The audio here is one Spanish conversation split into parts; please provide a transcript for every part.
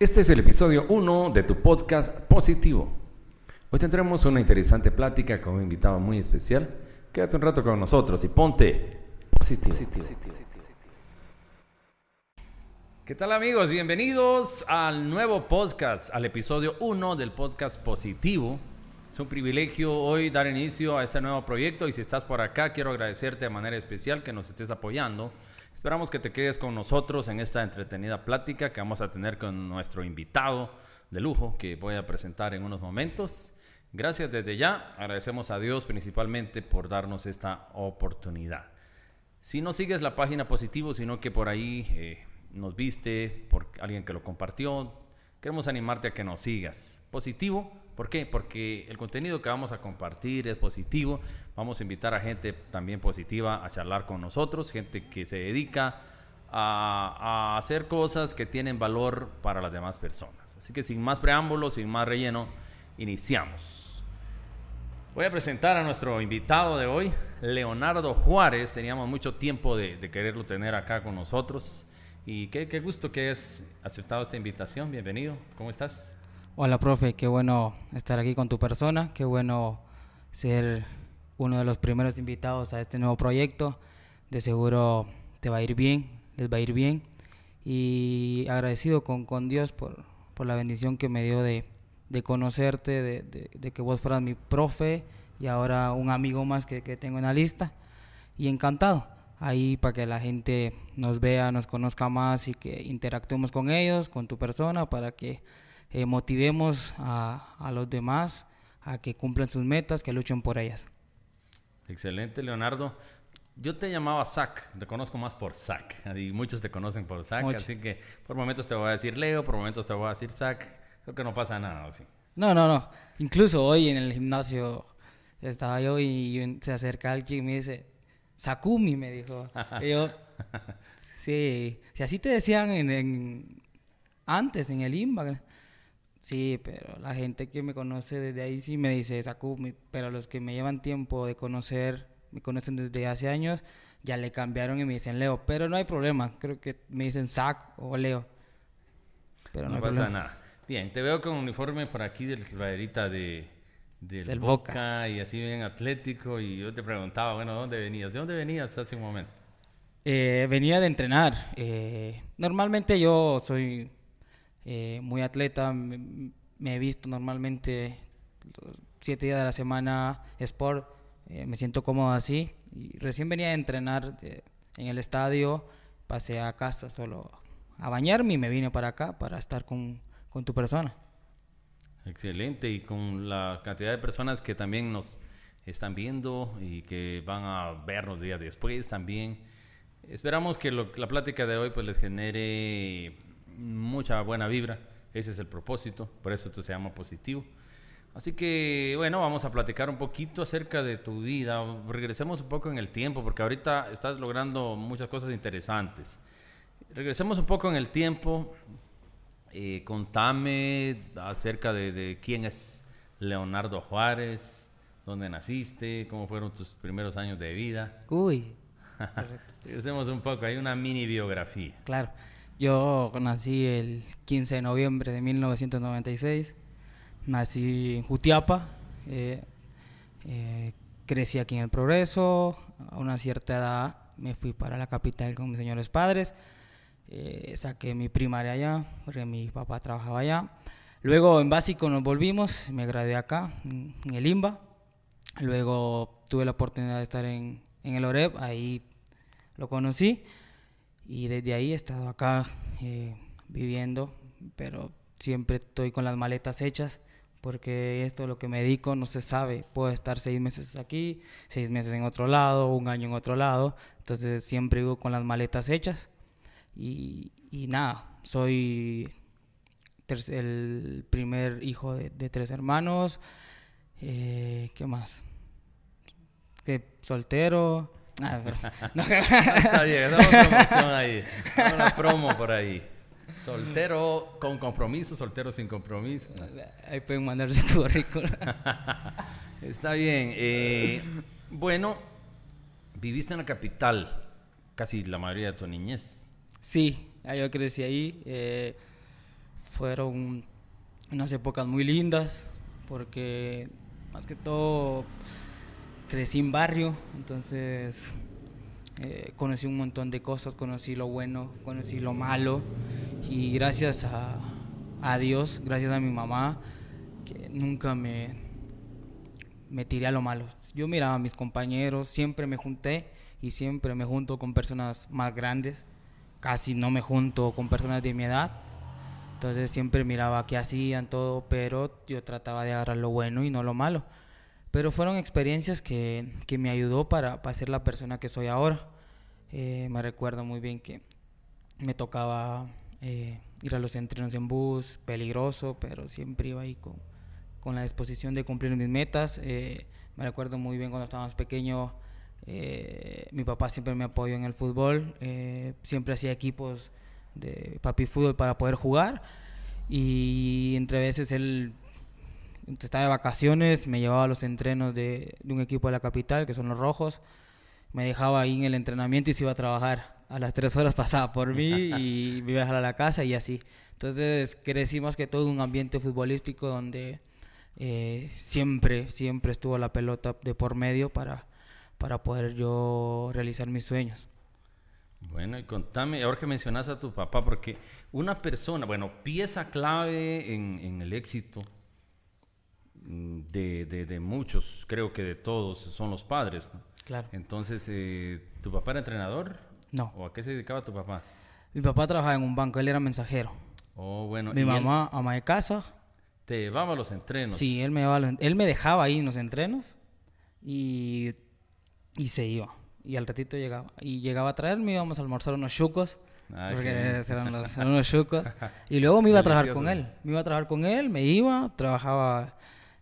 Este es el episodio 1 de tu podcast Positivo. Hoy tendremos una interesante plática con un invitado muy especial. Quédate un rato con nosotros y ponte positivo. ¿Qué tal amigos? Bienvenidos al nuevo podcast, al episodio 1 del podcast Positivo. Es un privilegio hoy dar inicio a este nuevo proyecto y si estás por acá quiero agradecerte de manera especial que nos estés apoyando. Esperamos que te quedes con nosotros en esta entretenida plática que vamos a tener con nuestro invitado de lujo que voy a presentar en unos momentos. Gracias desde ya, agradecemos a Dios principalmente por darnos esta oportunidad. Si no sigues la página positivo, sino que por ahí eh, nos viste, por alguien que lo compartió, queremos animarte a que nos sigas. Positivo ¿Por qué? Porque el contenido que vamos a compartir es positivo. Vamos a invitar a gente también positiva a charlar con nosotros, gente que se dedica a, hacer cosas que tienen valor para las demás personas. Así que sin más preámbulos, sin más relleno, iniciamos. Voy a presentar a nuestro invitado de hoy, Leonardo Juárez. Teníamos mucho tiempo de, quererlo tener acá con nosotros. Y qué, qué gusto que hayas aceptado esta invitación. Bienvenido. ¿Cómo estás? Hola, profe, qué bueno estar aquí con tu persona, qué bueno ser uno de los primeros invitados a este nuevo proyecto. De seguro te va a ir bien, les va a ir bien. Y agradecido con, con Dios por, por, la bendición que me dio de, de conocerte, de, de, que vos fueras mi profe y ahora un amigo más que, que tengo en la lista. Y encantado ahí para que la gente nos vea, nos conozca más y que interactuemos con ellos, con tu persona, para que eh, motivemos a, a, los demás a que cumplan sus metas, que luchen por ellas. Excelente, Leonardo. Yo te llamaba Zach, te conozco más por Zach, y muchos te conocen por Zach, así que por momentos te voy a decir Leo, por momentos te voy a decir Zach, creo que no pasa nada, ¿sí? No, no, no. Incluso hoy en el gimnasio estaba yo y se acerca alguien y me dice, Sakumi, me dijo. y yo, sí, si así te decían en, antes, en el IMBA. Sí, pero la gente que me conoce desde ahí sí me dice Sakumi, pero los que me llevan tiempo de conocer, me conocen desde hace años, ya le cambiaron y me dicen Leo, pero no hay problema, creo que me dicen Sac o Leo. Pero no, pasa nada. Bien, te veo con uniforme por aquí de la de del, Boca, y así bien atlético y yo te preguntaba, bueno, ¿dónde venías? ¿De dónde venías hace un momento? Eh, venía de entrenar. Eh, normalmente yo soy eh, muy atleta, me, he visto normalmente siete días de la semana sport, eh, me siento cómodo así. Y recién venía a entrenar eh, en el estadio, pasé a casa solo a bañarme y me vine para acá para estar con, con tu persona. Excelente, y con la cantidad de personas que también nos están viendo y que van a vernos días después también. Esperamos que la plática de hoy pues les genere mucha buena vibra. Ese es el propósito, por eso esto se llama positivo. Así que, bueno, vamos a platicar un poquito acerca de tu vida. Regresemos un poco en el tiempo, porque ahorita estás logrando muchas cosas interesantes. Regresemos un poco en el tiempo. Eh, contame acerca de, quién es Leonardo Juárez, dónde naciste, cómo fueron tus primeros años de vida. Uy. Regresemos un poco, hay una mini biografía. Claro. Yo nací el 15 de noviembre de 1996. Nací en Jutiapa. Eh, eh, crecí aquí en el Progreso. A una cierta edad me fui para la capital con mis señores padres. Eh, saqué mi primaria allá, porque mi papá trabajaba allá. Luego en básico nos volvimos, me gradué acá, en, el IMBA. Luego tuve la oportunidad de estar en, en el OREP, ahí lo conocí. Y desde ahí he estado acá eh, viviendo, pero siempre estoy con las maletas hechas porque esto es lo que me dedico, no se sabe. Puedo estar seis meses aquí, seis meses en otro lado, un año en otro lado. Entonces siempre vivo con las maletas hechas. Y, y nada, soy el primer hijo de, tres hermanos. Eh, ¿Qué más? Soltero. Ah, no. Está bien, promoción ahí. Una promo por ahí. Soltero con compromiso, soltero sin compromiso. Ahí pueden mandar su currículum. Está bien. Eh, bueno, viviste en la capital casi la mayoría de tu niñez. Sí, yo crecí ahí. Eh, fueron unas épocas muy lindas porque más que todo crecí en barrio, entonces eh, conocí un montón de cosas, conocí lo bueno, conocí lo malo y gracias a, a Dios, gracias a mi mamá, que nunca me, me tiré a lo malo. Yo miraba a mis compañeros, siempre me junté y siempre me junto con personas más grandes, casi no me junto con personas de mi edad. Entonces siempre miraba qué hacían todo, pero yo trataba de agarrar lo bueno y no lo malo. Pero fueron experiencias que, que me ayudó para, para, ser la persona que soy ahora. Eh, me recuerdo muy bien que me tocaba eh, ir a los entrenos en bus, peligroso, pero siempre iba ahí con, con la disposición de cumplir mis metas. Eh, me recuerdo muy bien cuando estábamos pequeños, eh, mi papá siempre me apoyó en el fútbol, siempre hacía equipos de papi fútbol para poder jugar y entre veces él estaba de vacaciones, me llevaba a los entrenos de, de un equipo de la capital, que son los rojos, me dejaba ahí en el entrenamiento y se iba a trabajar. A las tres horas pasaba por mí y me iba a dejar a la casa y así. Entonces crecí más que todo en un ambiente futbolístico donde eh, siempre, siempre estuvo la pelota de por medio para, para poder yo realizar mis sueños. Bueno, y contame, ahora que mencionas a tu papá, porque una persona, bueno, pieza clave en, en el éxito de, de, de, muchos, creo que de todos, son los padres. ¿no? Claro. Entonces, eh, ¿tu papá era entrenador? No. ¿O a qué se dedicaba tu papá? Mi papá trabajaba en un banco, él era mensajero. Oh, bueno. Mi mamá, ama de casa, ¿Te llevaba a los entrenos? Sí, él me, llevaba los, él me dejaba ahí en los entrenos y, y se iba. Y al ratito llegaba. Y llegaba a traerme, íbamos a almorzar unos chucos. Ay, porque eran, los, eran unos chucos. Y luego me iba a trabajar con él. Me iba a trabajar con él, me iba, trabajaba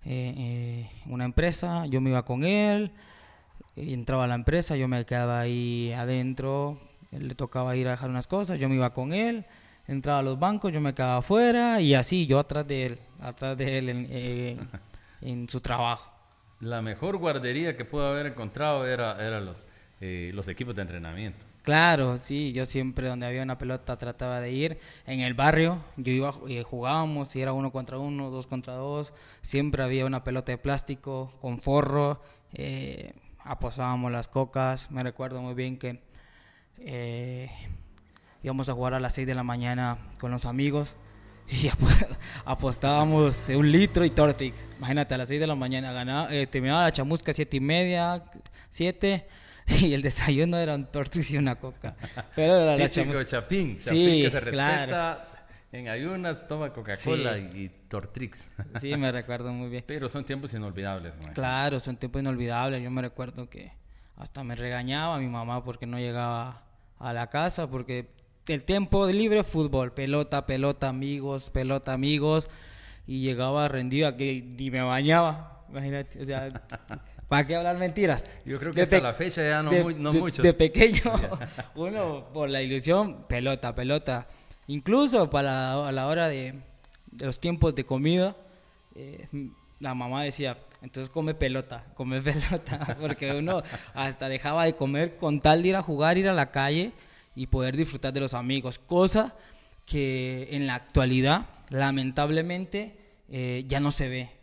eh, eh, una empresa, yo me iba con él, entraba a la empresa, yo me quedaba ahí adentro, él le tocaba ir a dejar unas cosas, yo me iba con él entraba a los bancos, yo me quedaba afuera y así, yo atrás de él, atrás de él en, eh, su trabajo. La mejor guardería que pudo haber encontrado era, era los, eh, los equipos de entrenamiento. Claro, sí, yo siempre donde había una pelota trataba de ir. En el barrio, yo iba, eh, jugábamos, si era uno contra uno, dos contra dos, siempre había una pelota de plástico con forro, eh, las cocas, me recuerdo muy bien que eh, íbamos a jugar a las 6 de la mañana con los amigos y apostábamos un litro y Tortrix. Imagínate, a las 6 de la mañana ganaba, eh, terminaba la chamusca 7 y media, 7 y el desayuno era un Tortrix y una coca. Pero era la chapín, chapín sí, que se respeta. Claro. En ayunas toma Coca-Cola sí. y, y, Tortrix. Sí, me recuerdo muy bien. Pero son tiempos inolvidables. Man. Claro, son tiempos inolvidables. Yo me recuerdo que hasta me regañaba mi mamá porque no llegaba a la casa, porque el tiempo de libre fútbol, pelota, pelota, amigos, pelota, amigos. Y llegaba rendido a que ni me bañaba. Imagínate, o sea, ¿para qué hablar mentiras? Yo creo que de hasta la fecha ya no, de, muy, no de, mucho. De pequeño, uno por la ilusión, pelota, pelota. Incluso para a la hora de, los tiempos de comida, eh, la mamá decía, entonces come pelota, come pelota, porque uno hasta dejaba de comer con tal de ir a jugar, ir a la calle y poder disfrutar de los amigos, cosa que en la actualidad lamentablemente eh, ya no se ve.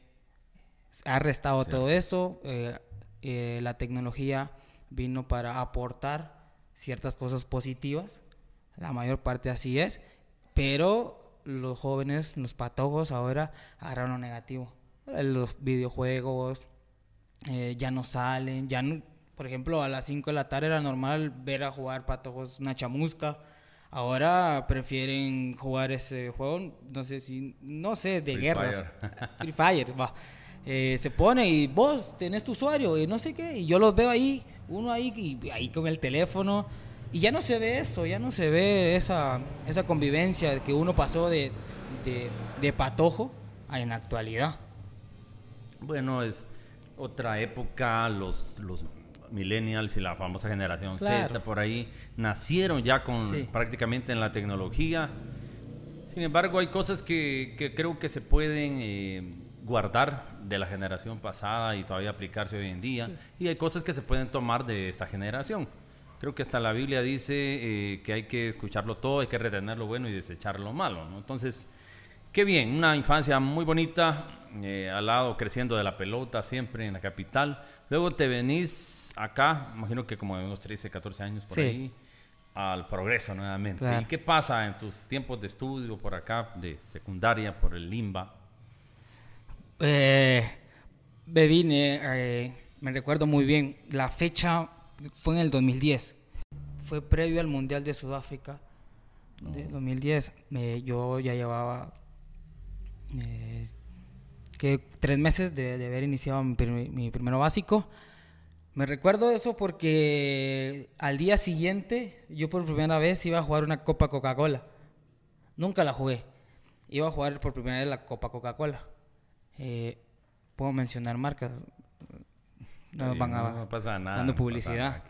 Ha restado sí. todo eso, eh, eh, la tecnología vino para aportar ciertas cosas positivas, la mayor parte así es, pero los jóvenes, los patojos ahora agarran lo negativo. Los videojuegos ya no salen, ya no, por ejemplo, a las 5 de la tarde era normal ver a jugar patojos una chamusca. Ahora prefieren jugar ese juego, no sé si, no sé, de Free guerras. Fire. Free Fire, va. Eh, se pone y vos tenés tu usuario y no sé qué, y yo los veo ahí, uno ahí, y ahí con el teléfono, y ya no se ve eso, ya no se ve esa, esa convivencia que uno pasó de, de, de patojo a en la actualidad. Bueno, es otra época, los, los millennials y la famosa generación Claro. Z por ahí nacieron ya con Sí. prácticamente en la tecnología. Sin embargo, hay cosas que, que creo que se pueden eh, guardar de la generación pasada y todavía aplicarse hoy en día. Y hay cosas que se pueden tomar de esta generación. Creo que hasta la Biblia dice eh, que hay que escucharlo todo, hay que retener lo bueno y desechar lo malo. ¿no? Entonces, Qué bien, una infancia muy bonita, eh, al lado creciendo de la pelota, siempre en la capital. Luego te venís acá, imagino que como de unos 13, 14 años por Sí. ahí, al progreso nuevamente. Claro. ¿Y qué pasa en tus tiempos de estudio por acá, de secundaria, por el Limba? Eh, me vine, eh, me recuerdo muy bien, la fecha fue en el 2010. Fue previo al Mundial de Sudáfrica de 2010. Eh, yo ya llevaba eh, que tres meses de, de haber iniciado mi, prim- mi primero básico. Me recuerdo eso porque al día siguiente yo por primera vez iba a jugar una Copa Coca-Cola. Nunca la jugué. Iba a jugar por primera vez la Copa Coca-Cola. Eh, Puedo mencionar marcas. No nos van a... no pasa nada. dando no publicidad.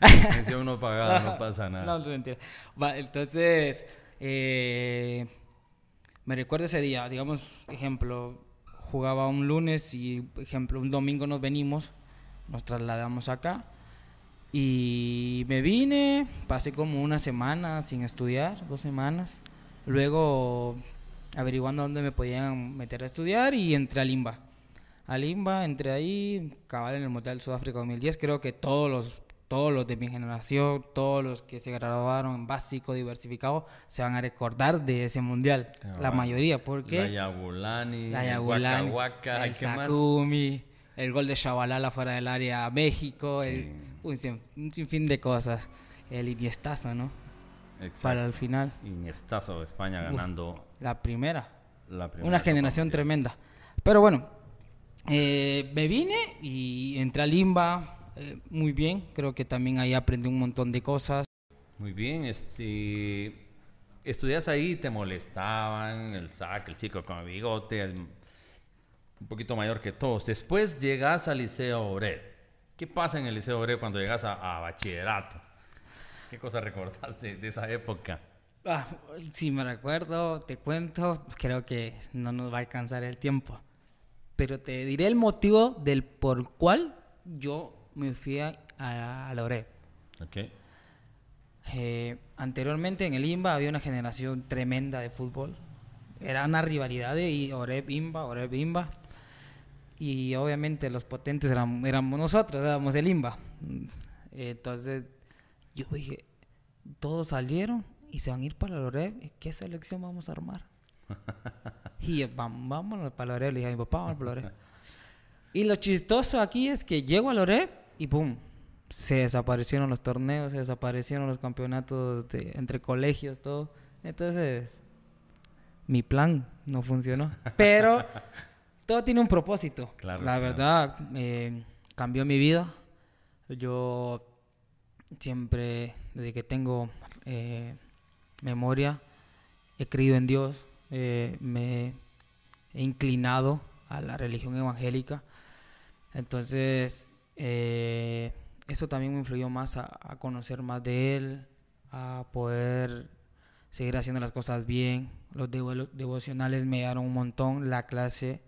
Mención no pagada, no pasa nada. No, no es mentira. Va, entonces, eh, me recuerdo ese día, digamos, ejemplo, jugaba un lunes y, ejemplo, un domingo nos venimos, nos trasladamos acá y me vine, pasé como una semana sin estudiar, dos semanas, luego averiguando dónde me podían meter a estudiar y entré a Limba. A Limba, entré ahí, cabal en el Mundial Sudáfrica 2010, creo que todos los todos los de mi generación, todos los que se graduaron en básico diversificado, se van a recordar de ese mundial. Cabal. La mayoría, La porque Yabulani, la el Yagulani, Waka Waka, el. Sakumi, el gol de Shabalala fuera del área a México, Sí. el- un, sin- un sinfín de cosas. El Iniestazo, ¿no? Exacto. Para el final, Iniestazo España ganando la primera. la primera. Una generación tremenda. Pero bueno, eh, me vine y entré a Limba eh, muy bien. Creo que también ahí aprendí un montón de cosas. Muy bien, este. Estudias ahí, te molestaban, el sac, el chico con el bigote, el- un poquito mayor que todos. Después llegas al Liceo Obrero. ¿Qué pasa en el Liceo Obrero cuando llegas a, a bachillerato? ¿Qué cosa recordás de, de esa época? Ah, si me recuerdo, te cuento, creo que no nos va a alcanzar el tiempo. Pero te diré el motivo del por cual yo me fui a, a, a la ORE. ¿Ok? Eh, anteriormente en el IMBA había una generación tremenda de fútbol. Era una rivalidad de Oreb IMBA, Oreb IMBA. Y obviamente los potentes eran, éramos nosotros, éramos el IMBA. Entonces yo dije, todos salieron y se van a ir para el Oreb. ¿Qué selección vamos a armar? y yo, "Vam- vámonos para el Oreb. Le dije a mi papá, vamos para Oreb. Y lo chistoso aquí es que llego al Oreb y ¡pum! Se desaparecieron los torneos, se desaparecieron los campeonatos de- entre colegios, todo. Entonces, mi plan no funcionó. Pero todo tiene un propósito. Claro, La claro. verdad, eh, cambió mi vida. Yo siempre, desde que tengo eh, memoria, he creído en Dios, eh, me he inclinado a la religión evangélica. Entonces, eh, eso también me influyó más a, conocer más de Él, a poder seguir haciendo las cosas bien. Los devo- devocionales me dieron un montón. La clase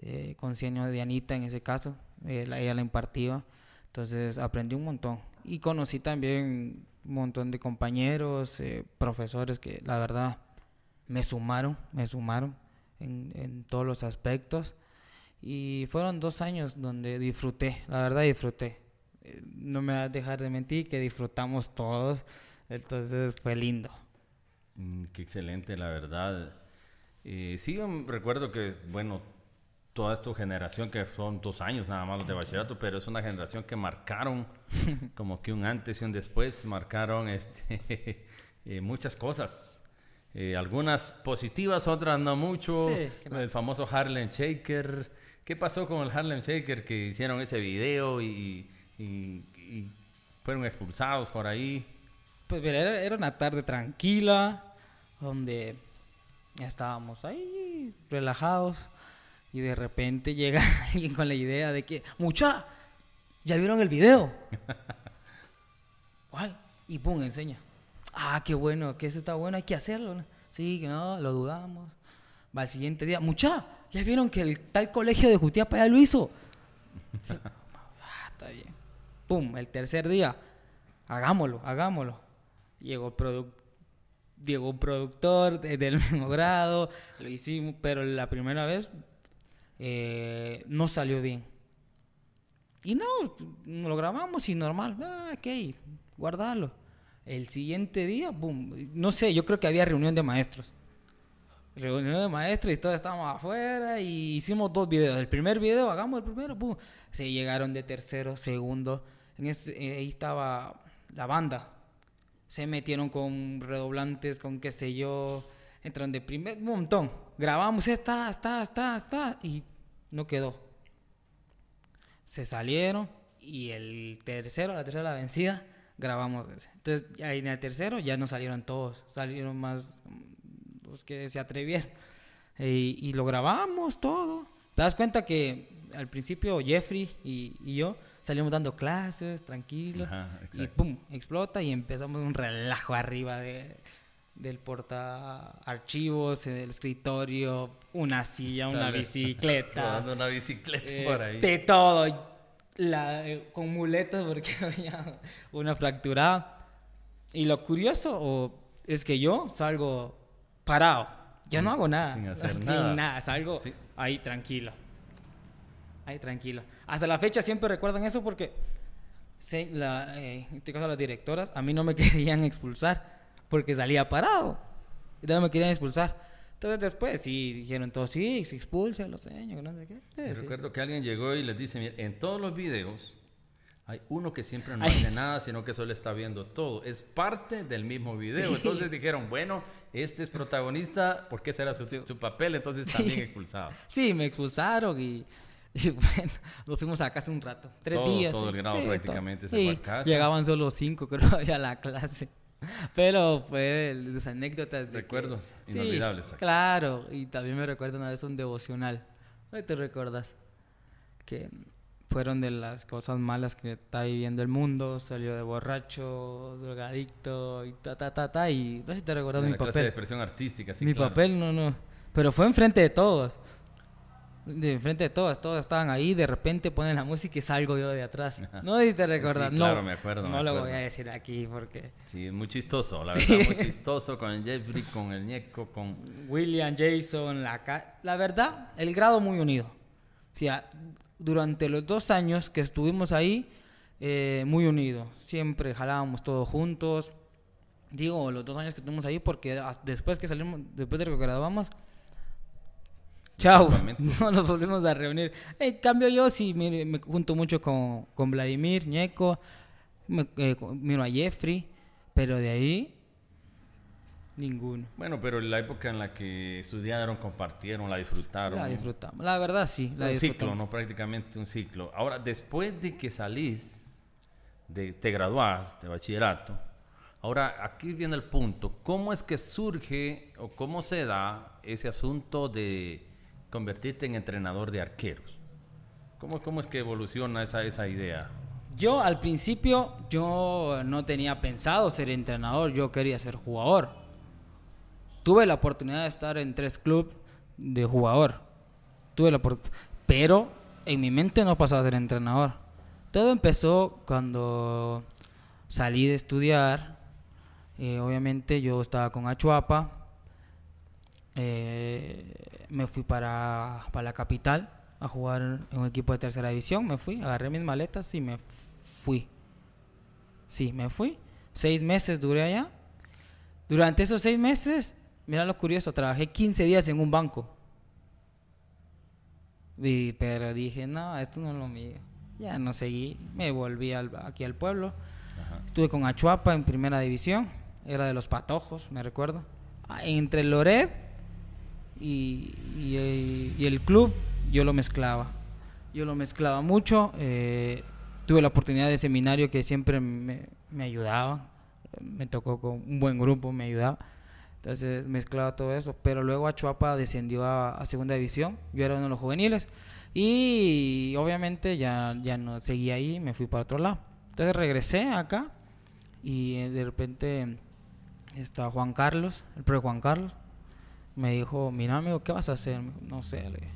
eh, con de Anita, en ese caso, eh, la- ella la impartía. Entonces, aprendí un montón. Y conocí también un montón de compañeros, eh, profesores que la verdad me sumaron, me sumaron en, todos los aspectos. Y fueron dos años donde disfruté, la verdad disfruté. Eh, No me vas a dejar de mentir que disfrutamos todos, entonces fue lindo. Mm, qué excelente, la verdad. Eh, sí, recuerdo que, bueno, toda tu generación, que son dos años nada más los de bachillerato, pero es una generación que marcaron como que un antes y un después, marcaron este, eh, muchas cosas. Eh, algunas positivas, otras no mucho. Sí, claro. El famoso Harlem Shaker. ¿Qué pasó con el Harlem Shaker que hicieron ese video y, y- y fueron expulsados por ahí? Pues era, era una tarde tranquila, donde estábamos ahí relajados y de repente llega alguien con la idea de que, mucha, ¿ya vieron el video? ¿Cuál? Y pum, enseña. Ah, qué bueno, que eso está bueno, hay que hacerlo. ¿no? Sí, que no, lo dudamos. Va al siguiente día, mucha, ¿ya vieron que el tal colegio de Jutiapa ya lo hizo? ah, está bien. Pum, el tercer día, hagámoslo, hagámoslo. Llegó el producto. llegó un productor de- del mismo grado, lo hicimos, pero la primera vez eh, no salió bien. Y no, lo grabamos y normal, ah, ok, guardarlo. El siguiente día, boom, no sé, yo creo que había reunión de maestros. Reunión de maestros y todos estábamos afuera y hicimos dos videos. El primer video, hagamos el primero, boom. Se llegaron de tercero, segundo. En ese, eh, ahí estaba la banda. Se metieron con redoblantes, con qué sé yo. Entran de primer, montón. Grabamos, está, está, está, está. Y no quedó. Se salieron y el tercero, la tercera la vencida, grabamos. Entonces, en el tercero ya no salieron todos. Salieron más mm, los que se atrevieron. Y, y lo grabamos todo. Te das cuenta que al principio Jeffrey y, y yo salimos dando clases, tranquilos. Ajá, y pum, explota y empezamos un relajo arriba de, del porta archivos, en el escritorio, una silla, una Dale. bicicleta. Una bicicleta eh, por ahí. de todo. La, eh, con muletas porque había una fracturada. Y lo curioso o, es que yo salgo parado. Yo no hago nada. Sin hacer Sin nada. nada. Salgo Sí. ahí tranquilo. Ahí tranquilo. Hasta la fecha siempre recuerdan eso porque se- la, eh, en este caso las directoras a mí no me querían expulsar porque salía parado. Y no me querían expulsar. Entonces después sí dijeron todos, sí, se expulsa los señores, no sé qué. Sí, recuerdo que alguien llegó y les dice, "Mira, en todos los videos hay uno que siempre no Ay. hace nada, sino que solo está viendo todo. Es parte del mismo video. Sí. Entonces dijeron, bueno, este es protagonista, porque ese era su, su papel, entonces también expulsado. Sí, me expulsaron y, y bueno, nos fuimos a casa un rato. Tres Todo- días. todo el grado prácticamente se fue a casa. Llegaban solo cinco, creo, había la clase. Pero fue las anécdotas. de que- Recuerdos Sí, inolvidables, exacto. Claro, y también me recuerdo una vez un devocional. ¿No te recuerdas? Que fueron de las cosas malas que está viviendo el mundo. Salió de borracho, drogadicto y ta, ta, ta, ta. Y no sé si te recuerdas mi la clase de papel. expresión artística, sí, Mi claro. papel, no, no. Pero fue enfrente de todos. De enfrente de todos, todos estaban ahí, de repente ponen la música y salgo yo de atrás. No si te recuerdas. Sí, no, claro, me acuerdo, No me lo acuerdo. voy a decir aquí porque Sí, muy chistoso, la Sí. verdad, muy chistoso con el Jeffrey, con el Ñeco, con... William, Jason, la ca- La verdad, el grado muy unido. O sea, durante los dos años que estuvimos ahí, eh, muy unido. Siempre jalábamos todos juntos. Digo, los dos años que estuvimos ahí porque después que salimos, después de que graduamos, chao, no nos volvimos a reunir. En cambio yo sí me, me junto mucho con, con Vladimir, Ñeco, me- eh, miro a Jeffrey, pero de ahí, ninguno. Bueno, pero la época en la que estudiaron, compartieron, la disfrutaron. La disfrutamos. La verdad sí, la un ciclo. ¿no? Prácticamente un ciclo. Ahora, después de que salís, de, te graduás de bachillerato, ahora aquí viene el punto. ¿Cómo es que surge o cómo se da ese asunto de convertirte en entrenador de arqueros? ¿Cómo, cómo es que evoluciona esa, esa idea? Yo al principio yo no tenía pensado ser entrenador, yo quería ser jugador. Tuve la oportunidad de estar en tres clubes de jugador. Tuve la pero en mi mente no pasaba a ser entrenador. Todo empezó cuando salí de estudiar. Eh, obviamente yo estaba con Achuapa. Eh, me fui para, para la capital a jugar en un equipo de tercera división. Me fui, agarré mis maletas y me fui. Sí, me fui. Seis meses duré allá. Durante esos seis meses, mira lo curioso, trabajé 15 días en un banco. Y- pero dije, no, esto no es lo mío. Ya no seguí, me volví al- aquí al pueblo. Ajá. Estuve con Achuapa en primera división. Era de los patojos, me recuerdo. Ah, Entre Loreb y, eh, y el club, yo lo mezclaba. Yo lo mezclaba mucho. eh, tuve la oportunidad de seminario que siempre me, ayudaba. Me tocó con un buen grupo, me ayudaba. Entonces mezclaba todo eso. Pero luego Achuapa descendió a, segunda división. Yo era uno de los juveniles. Y obviamente ya, ya no seguí ahí, me fui para otro lado. Entonces regresé acá y eh, de repente está Juan Carlos, el profe Juan Carlos, me dijo, mira amigo, ¿qué vas a hacer? No sé, le dije,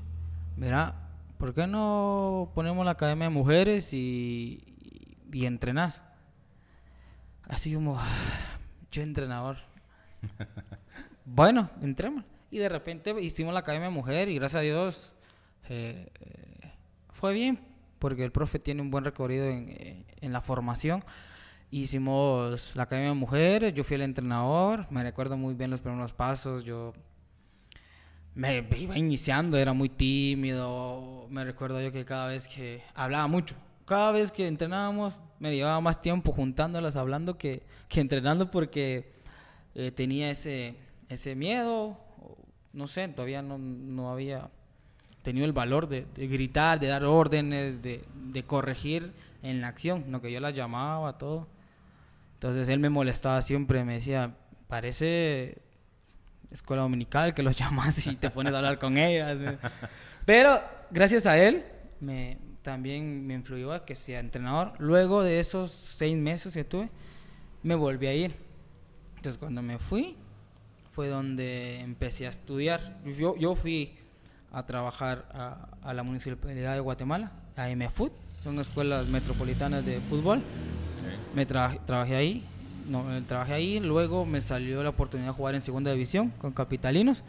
mira, ¿por qué no ponemos la academia de mujeres y, y, y entrenás? Así como, yo entrenador, bueno, entremos. Y de repente hicimos la Academia Mujer y gracias a Dios eh, eh, fue bien, porque el profe tiene un buen recorrido en, eh, en la formación. Hicimos la Academia Mujer, yo fui el entrenador, me recuerdo muy bien los primeros pasos, yo me iba iniciando, era muy tímido, me recuerdo yo que cada vez que hablaba mucho, cada vez que entrenábamos me llevaba más tiempo juntándolas, hablando que, que entrenando porque eh, tenía ese, ese miedo, no sé, todavía no, no había tenido el valor de, gritar, de dar órdenes, de, de, corregir en la acción, lo que yo las llamaba, todo. Entonces él me molestaba siempre, me decía, parece escuela dominical que los llamas y te pones a hablar con ellas. Pero gracias a él me, también me influyó a que sea entrenador. Luego de esos seis meses que tuve, me volví a ir. Entonces cuando me fui, fue donde empecé a estudiar. Yo, yo fui a trabajar a, a la Municipalidad de Guatemala, a MFUT, son escuelas metropolitanas de fútbol. Okay. Me tra trabajé ahí, no, trabajé ahí, luego me salió la oportunidad de jugar en segunda división con Capitalinos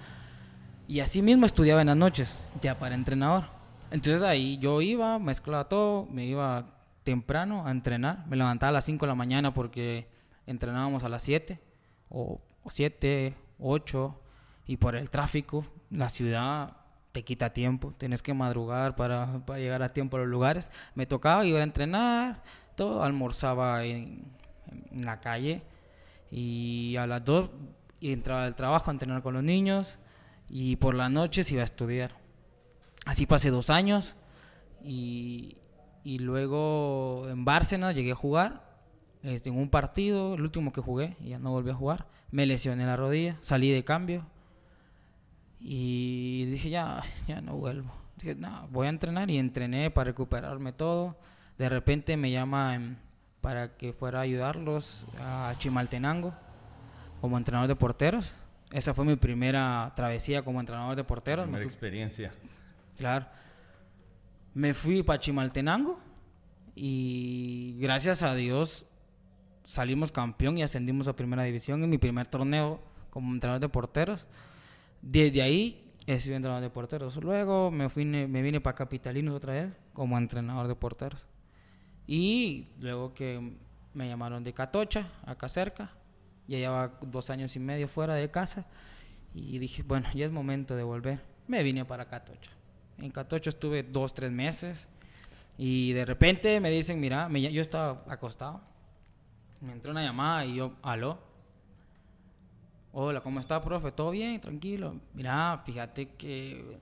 y así mismo estudiaba en las noches, ya para entrenador. Entonces ahí yo iba, mezclaba todo, me iba temprano a entrenar, me levantaba a las 5 de la mañana porque entrenábamos a las 7 o 7, 8 y por el tráfico, la ciudad te quita tiempo, tienes que madrugar para, para llegar a tiempo a los lugares. Me tocaba ir a entrenar, todo, almorzaba en, en la calle y a las 2 entraba al trabajo a entrenar con los niños y por las noches iba a estudiar. Así pasé dos años y, y luego en Bárcena llegué a jugar este, en un partido, el último que jugué, y ya no volví a jugar. Me lesioné la rodilla, salí de cambio y dije ya, ya no vuelvo. Dije, no, voy a entrenar y entrené para recuperarme todo. De repente me llaman para que fuera a ayudarlos a Chimaltenango como entrenador de porteros. Esa fue mi primera travesía como entrenador de porteros. Primera experiencia. Claro. Me fui para Chimaltenango y gracias a Dios salimos campeón y ascendimos a primera división en mi primer torneo como entrenador de porteros. Desde ahí he sido entrenador de porteros. Luego me, fui, me vine para Capitalinos otra vez como entrenador de porteros. Y luego que me llamaron de Catocha, acá cerca, ya llevaba dos años y medio fuera de casa. Y dije, bueno, ya es momento de volver. Me vine para Catocha. En Catocho estuve dos, tres meses y de repente me dicen, mira, yo estaba acostado, me entró una llamada y yo, aló. Hola, ¿cómo está, profe? ¿Todo bien? Tranquilo. Mira, fíjate que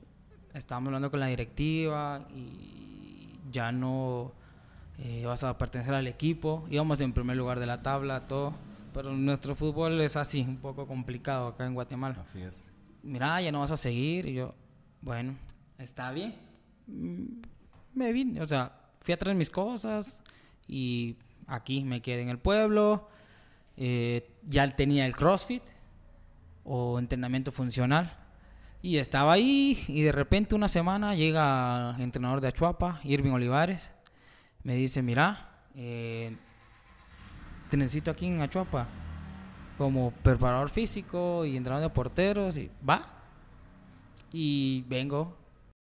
estábamos hablando con la directiva y ya no eh, vas a pertenecer al equipo. Íbamos en primer lugar de la tabla, todo. Pero nuestro fútbol es así, un poco complicado acá en Guatemala. Así es. Mira, ya no vas a seguir. Y yo, bueno, está bien. Me vine, o sea, fui a traer mis cosas y aquí me quedé en el pueblo. Eh, ya tenía el CrossFit o entrenamiento funcional. Y estaba ahí y de repente una semana llega el entrenador de Achuapa, Irving Olivares. Me dice, mira, eh, te necesito aquí en Achuapa como preparador físico y entrenador de porteros. Y va. Y vengo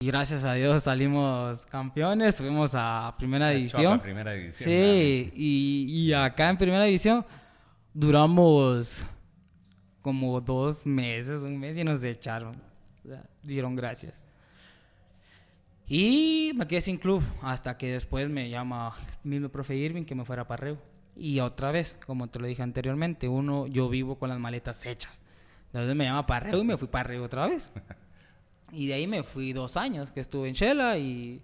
y gracias a Dios salimos campeones, fuimos a primera división. primera división. Sí, y, y, acá en primera división duramos como dos meses, un mes y nos echaron. O sea, dieron gracias. Y me quedé sin club hasta que después me llama el mismo profe Irving que me fuera para Reu. Y otra vez, como te lo dije anteriormente, uno, yo vivo con las maletas hechas. Entonces me llama para Reu y me fui para Reu otra vez. Y de ahí me fui dos años que estuve en Shela y,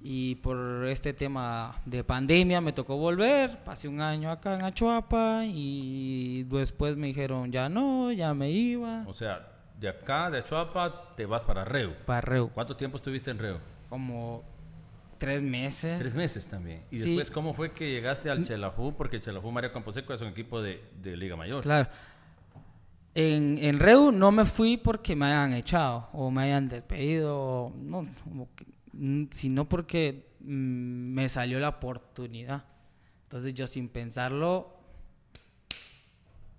y por este tema de pandemia me tocó volver. Pasé un año acá en Achuapa y después me dijeron ya no, ya me iba. O sea, de acá, de Achuapa, te vas para Reu. Para Reu. ¿Cuánto tiempo estuviste en Reu? Como tres meses. Tres meses también. ¿Y Sí. después cómo fue que llegaste al Chelajú? Porque el Chelajú Mario Camposeco es un equipo de, de Liga Mayor. Claro. En, en Reu no me fui porque me hayan echado o me hayan despedido, no, mm, sino porque mm, me salió la oportunidad. Entonces yo sin pensarlo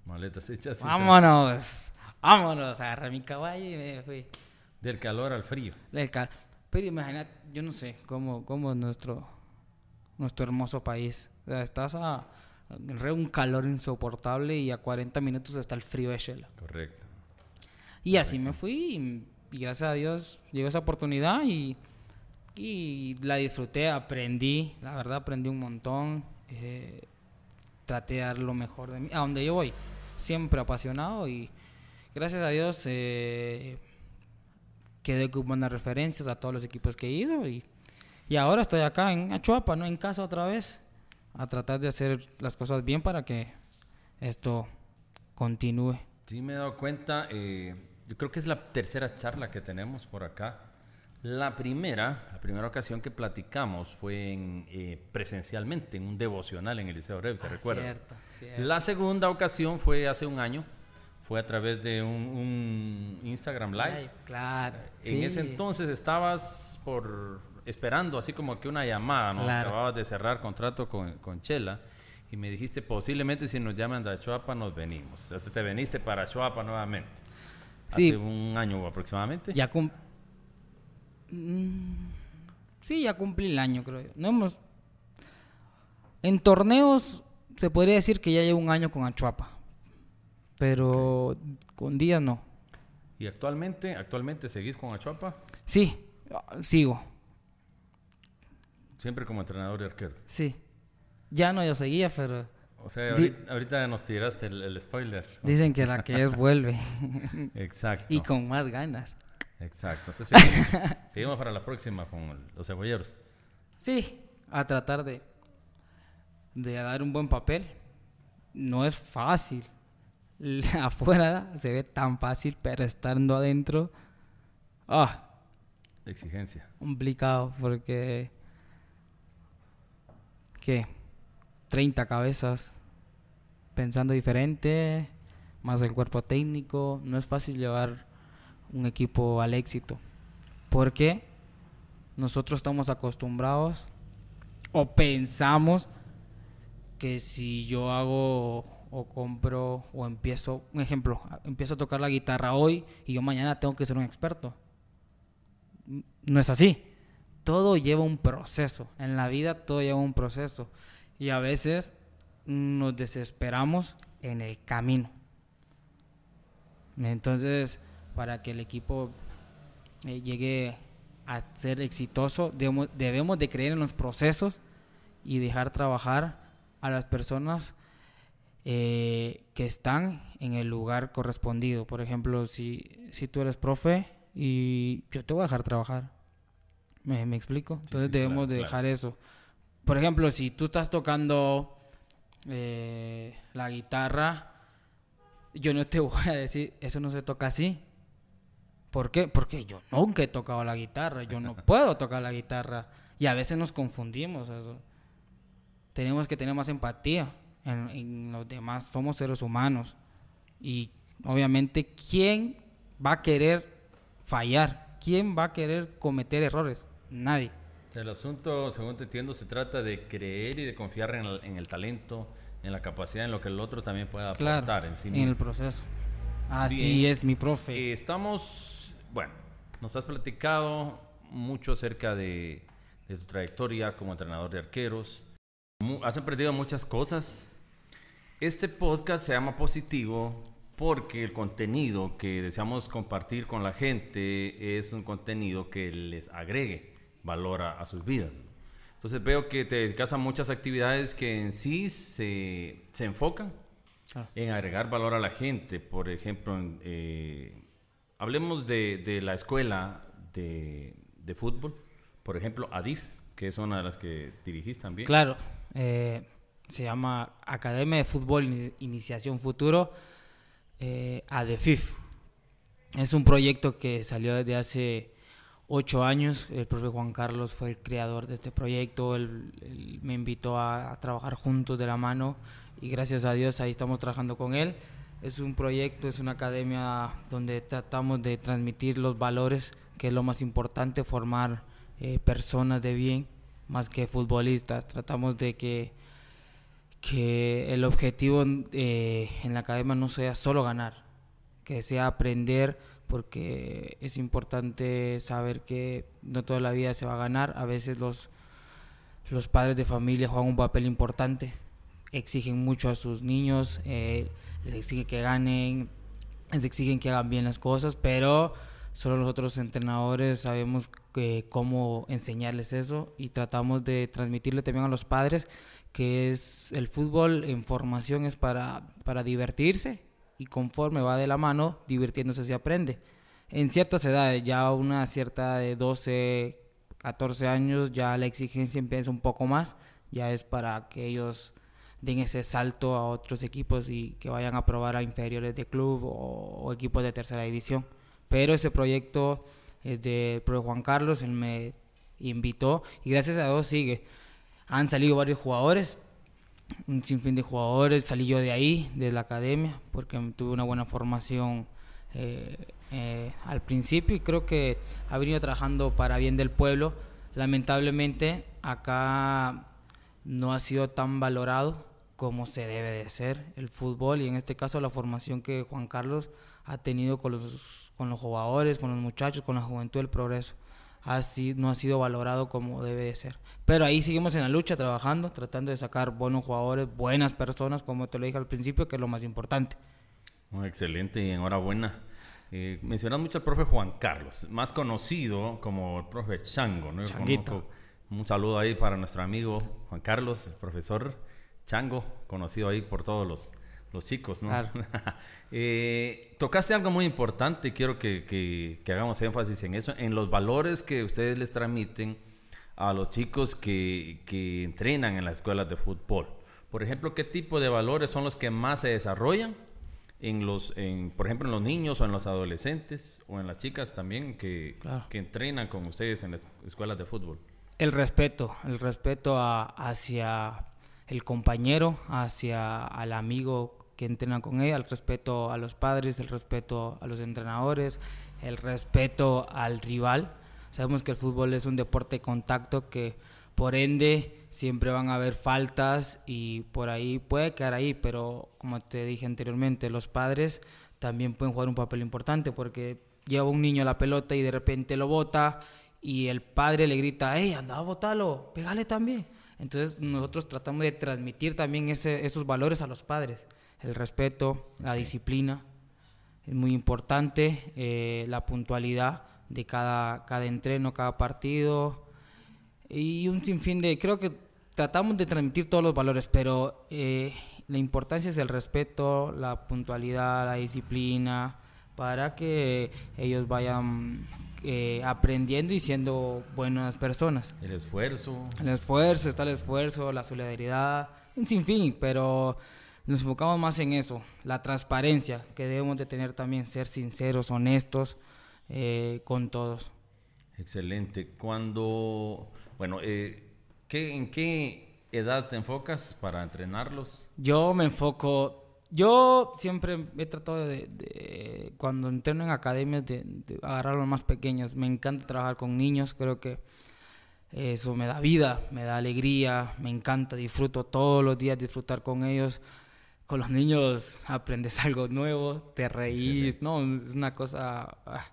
Maletas hechas. Vámonos, vámonos. Agarré mi caballo y me fui. Del calor al frío. Del cal- Pero imagínate, yo no sé cómo, cómo es nuestro, nuestro hermoso país. O sea, estás a, re un calor insoportable y a 40 minutos está el frío de Shela. Correcto. Y así me fui y, y gracias a Dios llegó esa oportunidad y, y la disfruté, aprendí, la verdad aprendí un montón. eh, traté de dar lo mejor de mí, a donde yo voy, siempre apasionado y gracias a Dios eh, quedé con buenas referencias a todos los equipos que he ido y, y ahora estoy acá en Achuapa, ¿no? En casa otra vez, a tratar de hacer las cosas bien para que esto continúe. Sí, me he dado cuenta. eh, yo creo que es la tercera charla que tenemos por acá. La primera, la primera ocasión que platicamos fue en, eh, presencialmente en un devocional en el Liceo Breve, ¿te Ah, recuerdas? cierto, cierto. La segunda ocasión fue hace un año. Fue a través de un, un Instagram Live. Claro. En sí. ese entonces estabas por esperando así como que una llamada, ¿no? Claro. Acababas de cerrar contrato con, con Chela y me dijiste posiblemente si nos llaman de Chuapa nos venimos. Entonces te veniste para Chuapa nuevamente. Sí. Hace un año aproximadamente. Ya cum- Mm, Sí, ya cumplí el año, creo yo. No hemos... En torneos se podría decir que ya llevo un año con Achuapa. Pero con días no. Y actualmente, actualmente seguís con Achuapa, Sí, sigo. siempre como entrenador de arquero. Sí. Ya no, yo seguía, pero O sea, ahorita, ahorita nos tiraste el, el spoiler. dicen que la que es vuelve. Exacto. y con más ganas. Exacto. Entonces seguimos, seguimos para la próxima con los cebolleros. Sí, a tratar de, de dar un buen papel. No es fácil. Afuera se ve tan fácil, pero estando adentro, ah, Exigencia. complicado porque ¿qué? 30 cabezas pensando diferente, más el cuerpo técnico, no es fácil llevar un equipo al éxito. Porque nosotros estamos acostumbrados o pensamos que si yo hago o compro o empiezo, un ejemplo, empiezo a tocar la guitarra hoy y yo mañana tengo que ser un experto. N- No es así. Todo lleva un proceso. En la vida todo lleva un proceso. Y a veces nos desesperamos en el camino. Entonces, para que el equipo eh, llegue a ser exitoso, debemos, debemos de creer en los procesos y dejar trabajar a las personas eh, que están en el lugar correspondido. Por ejemplo, si, si tú eres profe y yo te voy a dejar trabajar. ¿Me, me explico? Entonces sí, debemos claro, de claro. dejar eso. Por ejemplo, si tú estás tocando eh, la guitarra, yo no te voy a decir, eso no se toca así. ¿Por qué? Porque yo nunca he tocado la guitarra, yo no puedo tocar la guitarra. Y a veces nos confundimos. eso. Tenemos que tener más empatía en, en los demás. Somos seres humanos. Y obviamente, ¿quién va a querer fallar? ¿Quién va a querer cometer errores? Nadie. El asunto, según te entiendo, se trata de creer y de confiar en el, en el talento, en la capacidad, en lo que el otro también pueda aportar Claro, en sí en mismo. el proceso. Así Bien. es, mi profe. Eh, estamos, bueno, nos has platicado mucho acerca de, de tu trayectoria como entrenador de arqueros. Has aprendido muchas cosas. Este podcast se llama Positivo porque el contenido que deseamos compartir con la gente es un contenido que les agregue valor a, a sus vidas. Entonces veo que te dedicas a muchas actividades que en sí se, se enfocan Ah. en agregar valor a la gente. Por ejemplo, eh, hablemos de, de la escuela de, de fútbol, por ejemplo, ADIF, que es una de las que dirigís también. Claro, eh, se llama Academia de Fútbol Ini- Iniciación Futuro, eh, ADEFIF. Es un proyecto que salió desde hace ocho años. El profe Juan Carlos fue el creador de este proyecto. Él, él me invitó a, a trabajar juntos de la mano y gracias a Dios ahí estamos trabajando con él. Es un proyecto, es una academia donde tratamos de transmitir los valores, que es lo más importante, formar eh, personas de bien más que futbolistas. Tratamos de que, que el objetivo eh, en la academia no sea solo ganar, que sea aprender, porque es importante saber que no toda la vida se va a ganar. A veces los, los padres de familia juegan un papel importante, exigen mucho a sus niños, eh, les exigen que ganen, les exigen que hagan bien las cosas, pero solo nosotros entrenadores sabemos que, cómo enseñarles eso y tratamos de transmitirle también a los padres que es el fútbol en formación es para, para divertirse y conforme va de la mano, divirtiéndose se aprende. En ciertas edades, ya una cierta de 12, 14 años, ya la exigencia empieza un poco más, ya es para que ellos den ese salto a otros equipos y que vayan a probar a inferiores de club o, equipos de tercera división. Pero ese proyecto es pro Juan Carlos, él me invitó y gracias a Dios sigue han salido varios jugadores, un sinfín de jugadores, salí yo de ahí, de la academia, porque tuve una buena formación eh, eh, al principio y creo que ha venido trabajando para bien del pueblo. Lamentablemente acá no ha sido tan valorado como se debe de ser el fútbol y en este caso la formación que Juan Carlos ha tenido con los, con los jugadores, con los muchachos, con la juventud del progreso así no ha sido valorado como debe de ser. Pero ahí seguimos en la lucha, trabajando, tratando de sacar buenos jugadores, buenas personas, como te lo dije al principio, que es lo más importante. excelente y enhorabuena. Eh, mencionas mucho al profe Juan Carlos, más conocido como el profe Chango. ¿no? Changuito. un saludo ahí para nuestro amigo Juan Carlos, el profesor Chango, conocido ahí por todos los los chicos, ¿no? Eh, tocaste algo muy importante, quiero que, que, hagamos énfasis en eso, en los valores que ustedes les transmiten a los chicos que, que entrenan en las escuelas de fútbol. Por ejemplo, ¿qué tipo de valores son los que más se desarrollan en los, en, por ejemplo, en los niños o en los adolescentes o en las chicas también que, que entrenan con ustedes en las escuelas de fútbol? El respeto, el respeto hacia el compañero, hacia el amigo que entrenan con ella, el respeto a los padres, el respeto a los entrenadores, el respeto al rival. Sabemos que el fútbol es un deporte de contacto que por ende siempre van a haber faltas y por ahí puede quedar ahí, pero como te dije anteriormente, los padres también pueden jugar un papel importante porque lleva un niño a la pelota y de repente lo bota y el padre le grita, hey, anda a pégale también. Entonces nosotros tratamos de transmitir también ese, esos valores a los padres el respeto, la disciplina, es muy importante, eh, la puntualidad de cada, cada entreno, cada partido y un sinfín de, creo que tratamos de transmitir todos los valores, pero eh, la importancia es el respeto, la puntualidad, la disciplina, para que ellos vayan eh, aprendiendo y siendo buenas personas. El esfuerzo. El esfuerzo, está el esfuerzo, la solidaridad, un sinfín, pero nos enfocamos más en eso, la transparencia que debemos de tener también, ser sinceros, honestos eh, con todos. Excelente. Cuando, bueno, eh, ¿qué, ¿en qué edad te enfocas para entrenarlos? Yo me enfoco, yo siempre he tratado de, cuando entreno en academias, de, de agarrar a los más pequeños. Me encanta trabajar con niños, creo que eso me da vida, me da alegría, me encanta, disfruto todos los días disfrutar con ellos con los niños aprendes algo nuevo, te reís, no, es una cosa ah,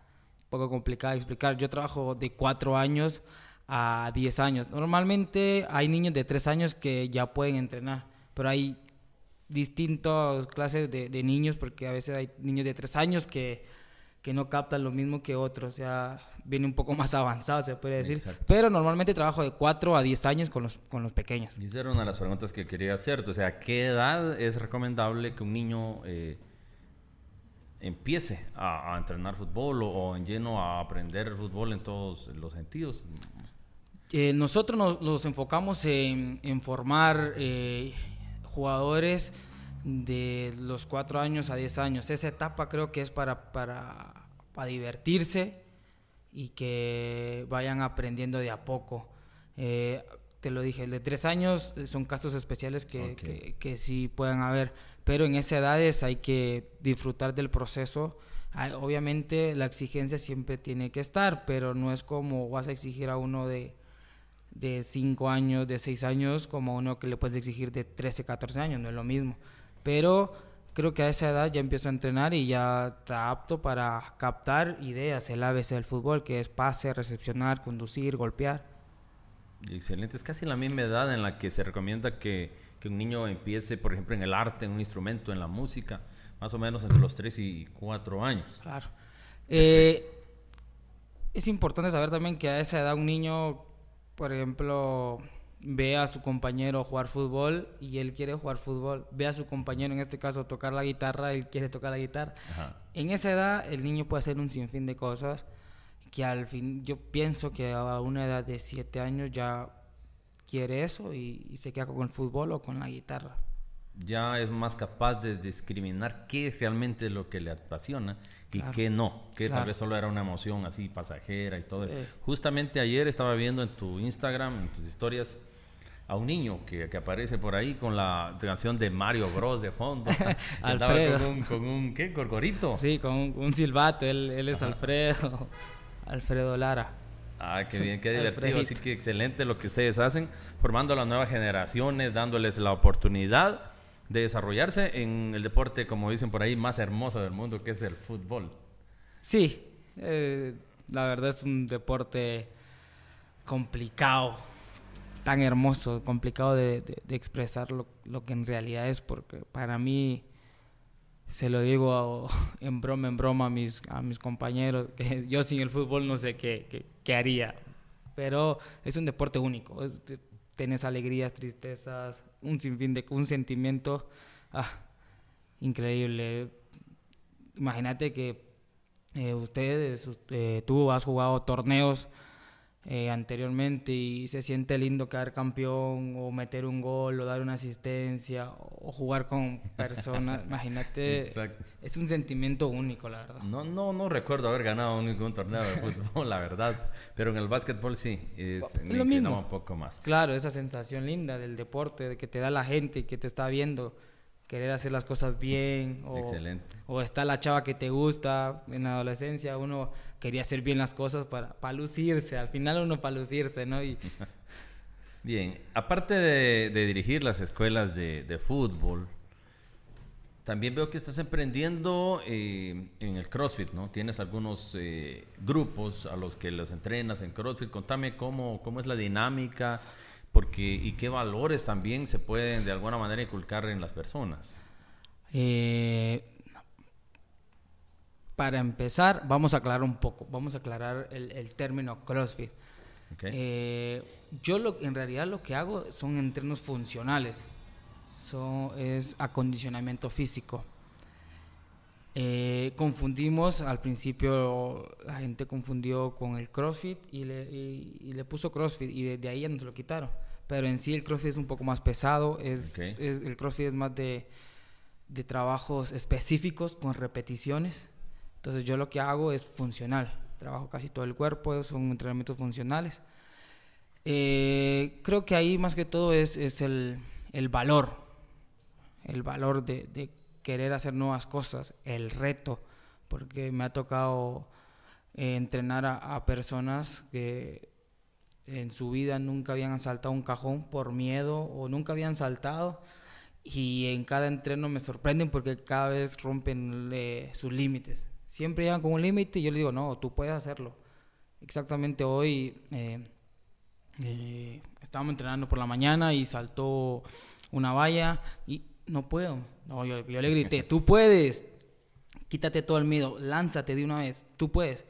un poco complicada de explicar. Yo trabajo de cuatro años a 10 años. Normalmente hay niños de tres años que ya pueden entrenar, pero hay distintas clases de, de niños porque a veces hay niños de tres años que que no captan lo mismo que otros, o sea, viene un poco más avanzado, se puede decir. Pero normalmente trabajo de 4 a 10 años con los, con los pequeños. Y esa era una de las preguntas que quería hacer, o sea, ¿a qué edad es recomendable que un niño eh, empiece a, entrenar fútbol o, en lleno a aprender fútbol en todos los sentidos? Eh, nosotros nos, enfocamos en, en formar eh, jugadores de los 4 años a 10 años. Esa etapa creo que es para, para, para divertirse y que vayan aprendiendo de a poco. Eh, te lo dije, de 3 años son casos especiales que, que, que, sí pueden haber, pero en esas edades hay que disfrutar del proceso. obviamente la exigencia siempre tiene que estar, pero no es como vas a exigir a uno de de 5 años, de 6 años, como uno que le puedes exigir de 13, 14 años, no es lo mismo. Pero creo que a esa edad ya empiezo a entrenar y ya está apto para captar ideas, el ABC del fútbol, que es pase, recepcionar, conducir, golpear. Excelente, es casi la misma edad en la que se recomienda que, que un niño empiece, por ejemplo, en el arte, en un instrumento, en la música, más o menos entre los 3 y 4 años. Claro. Eh, es importante saber también que a esa edad un niño, por ejemplo, ve a su compañero jugar fútbol y él quiere jugar fútbol, ve a su compañero en este caso tocar la guitarra, él quiere tocar la guitarra. En esa edad el niño puede hacer un sinfín de cosas que al fin yo pienso que a una edad de 7 años ya quiere eso y, se queda con el fútbol o con la guitarra. Ya es más capaz de discriminar qué es realmente lo que le apasiona y qué no, que tal vez solo era una emoción así pasajera y todo eso. Justamente ayer estaba viendo en tu Instagram, en tus historias, a un niño que, que, aparece por ahí con la canción de Mario Bros de fondo. Alfredo. Con un, con un, ¿qué? Gorgorito. Sí, con un, silbato. Él, él es Alfredo. Alfredo Lara. Ah, qué bien, qué divertido. Así que excelente lo que ustedes hacen, formando a las nuevas generaciones, dándoles la oportunidad de desarrollarse en el deporte, como dicen por ahí, más hermoso del mundo, que es el fútbol. Sí, eh, la verdad es un deporte complicado tan hermoso, complicado de, expresar lo, que en realidad es, porque para mí, se lo digo en broma, en broma a mis, a mis compañeros, que yo sin el fútbol no sé qué, haría, pero es un deporte único, tienes alegrías, tristezas, un sinfín de, un sentimiento ah, increíble. Imagínate que eh, ustedes, eh, tú has jugado torneos eh, anteriormente y se siente lindo quedar campeón o meter un gol o dar una asistencia o jugar con personas, imagínate, es un sentimiento único, la verdad. No, no, no recuerdo haber ganado ningún torneo de fútbol, la verdad, pero en el básquetbol sí, es, lo mismo. un poco más. Claro, esa sensación linda del deporte, de que te da la gente que te está viendo querer hacer las cosas bien o, o está la chava que te gusta en la adolescencia uno quería hacer bien las cosas para, para lucirse al final uno para lucirse no y bien aparte de, dirigir las escuelas de, fútbol también veo que estás emprendiendo eh, en el CrossFit, ¿no? Tienes algunos eh, grupos a los que los entrenas en CrossFit. Contame cómo, cómo es la dinámica, porque y qué valores también se pueden de alguna manera inculcar en las personas. Eh, para empezar, vamos a aclarar un poco, vamos a aclarar el, término CrossFit. Eh, yo lo, en realidad lo que hago son entrenos funcionales, son, es acondicionamiento físico. Eh, confundimos, al principio la gente confundió con el CrossFit y le, y, le puso CrossFit y desde ahí ya nos lo quitaron. Pero en sí el CrossFit es un poco más pesado, es, el CrossFit es más de, de trabajos específicos con repeticiones. Entonces yo lo que hago es funcional, trabajo casi todo el cuerpo, son entrenamientos funcionales. Eh, creo que ahí más que todo es, es el, el valor, el valor de, de querer hacer nuevas cosas, el reto, porque me ha tocado eh, entrenar a, personas que en su vida nunca habían saltado un cajón por miedo o nunca habían saltado y en cada entreno me sorprenden porque cada vez rompen sus límites. Siempre llegan con un límite y yo les digo, no, tú puedes hacerlo. Exactamente hoy eh, eh, estábamos entrenando por la mañana y saltó una valla y no puedo. No, yo, le grité, tú puedes. Quítate todo el miedo, lánzate de una vez, tú puedes.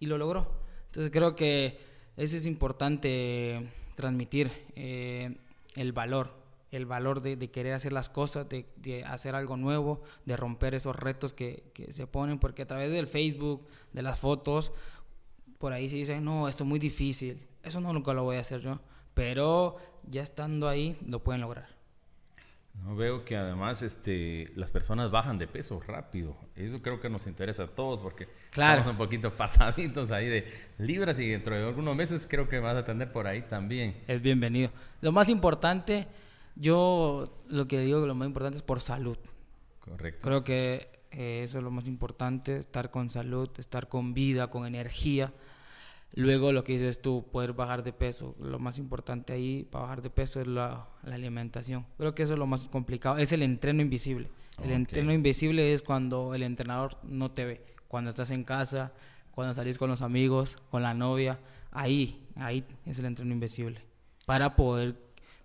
Y lo logró. Entonces creo que eso es importante transmitir eh, el valor, el valor de, querer hacer las cosas, de, hacer algo nuevo, de romper esos retos que, que, se ponen, porque a través del Facebook, de las fotos, por ahí se dice, no, esto es muy difícil, eso no nunca lo voy a hacer yo, pero ya estando ahí lo pueden lograr. No, veo que además este, las personas bajan de peso rápido. Eso creo que nos interesa a todos porque estamos un poquito pasaditos ahí de libras y dentro de algunos meses creo que vas a tener por ahí también. Es bienvenido. Lo más importante, yo lo que digo que lo más importante es por salud. Correcto. Creo que eh, eso es lo más importante, estar con salud, estar con vida, con energía. Luego lo que dices tú, poder bajar de peso. Lo más importante ahí para bajar de peso es la, la alimentación. Creo que eso es lo más complicado. Es el entreno invisible. El entreno invisible es cuando el entrenador no te ve. Cuando estás en casa, cuando salís con los amigos, con la novia. Ahí, ahí es el entreno invisible. Para poder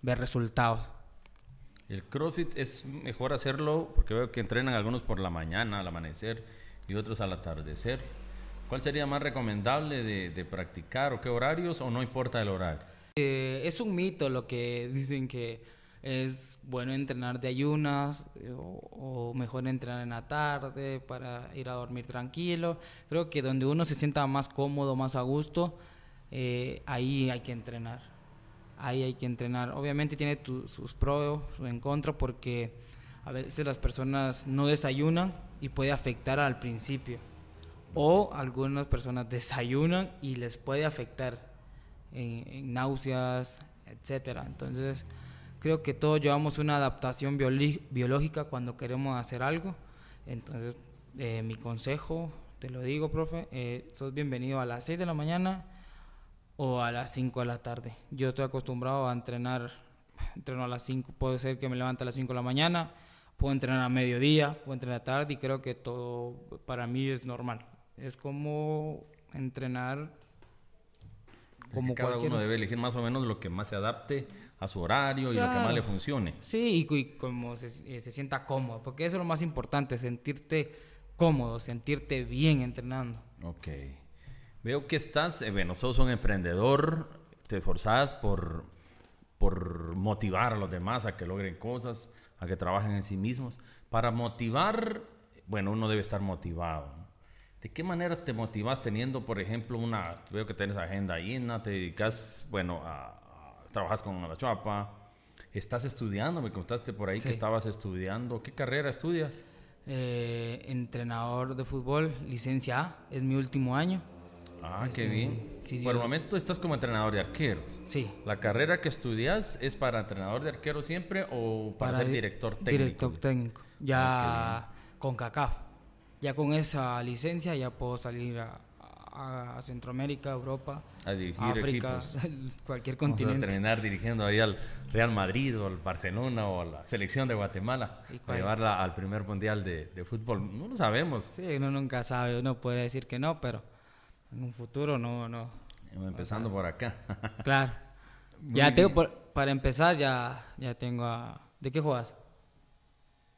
ver resultados. El CrossFit es mejor hacerlo porque veo que entrenan algunos por la mañana, al amanecer, y otros al atardecer. ¿Cuál sería más recomendable de, de practicar o qué horarios o no importa el horario? Eh, es un mito lo que dicen que es bueno entrenar de ayunas eh, o, o mejor entrenar en la tarde para ir a dormir tranquilo. Creo que donde uno se sienta más cómodo, más a gusto, eh, ahí hay que entrenar. Ahí hay que entrenar. Obviamente tiene tu- sus pros, sus en contra, porque a veces las personas no desayunan y puede afectar al principio. O algunas personas desayunan y les puede afectar en, náuseas, etcétera. Entonces, creo que todos llevamos una adaptación biológica cuando queremos hacer algo. Entonces, eh, mi consejo, te lo digo, profe, eh, sos bienvenido a las 6 de la mañana o a las 5 de la tarde. Yo estoy acostumbrado a entrenar, entreno a las 5, puede ser que me levante a las 5 de la mañana, puedo entrenar a mediodía, puedo entrenar tarde y creo que todo para mí es normal. Es como entrenar Como cada cualquier uno debe elegir más o menos lo que más se adapte a su horario y lo que más Claro. le funcione. Sí, y, y como se, eh, se sienta cómodo, porque eso es lo más importante, sentirte cómodo, sentirte bien entrenando. Ok. Veo que estás, eh, bueno, sos un emprendedor, te esforzás por, por motivar a los demás a que logren cosas, a que trabajen en sí mismos. Para motivar, bueno, uno debe estar motivado. ¿De qué manera te motivas teniendo, por ejemplo, una, veo que tienes agenda llena, te dedicas, bueno, a, a- trabajas con la chapa, estás estudiando, me contaste por ahí Sí. que estabas estudiando, ¿qué carrera estudias? Eh, entrenador de fútbol, licencia A, es mi último año. Ah, qué bien. Por el momento estás como entrenador de arqueros. Sí, ¿La carrera que estudias es para entrenador de arquero siempre o para, ser di- director técnico? Director técnico. Ya con CACAF. Ya con esa licencia ya puedo salir a, Centroamérica, Europa, A África, equipos. cualquier Vamos a continente. terminar dirigiendo ahí al Real Madrid o al Barcelona o a la selección de Guatemala ¿Y para llevarla al primer mundial de, de fútbol. No lo sabemos. Sí, uno nunca sabe, uno puede decir que no, pero en un futuro no, no. Empezando por acá. Claro. Muy ya tengo, por- para empezar, ya, ya tengo a... ¿De qué juegas?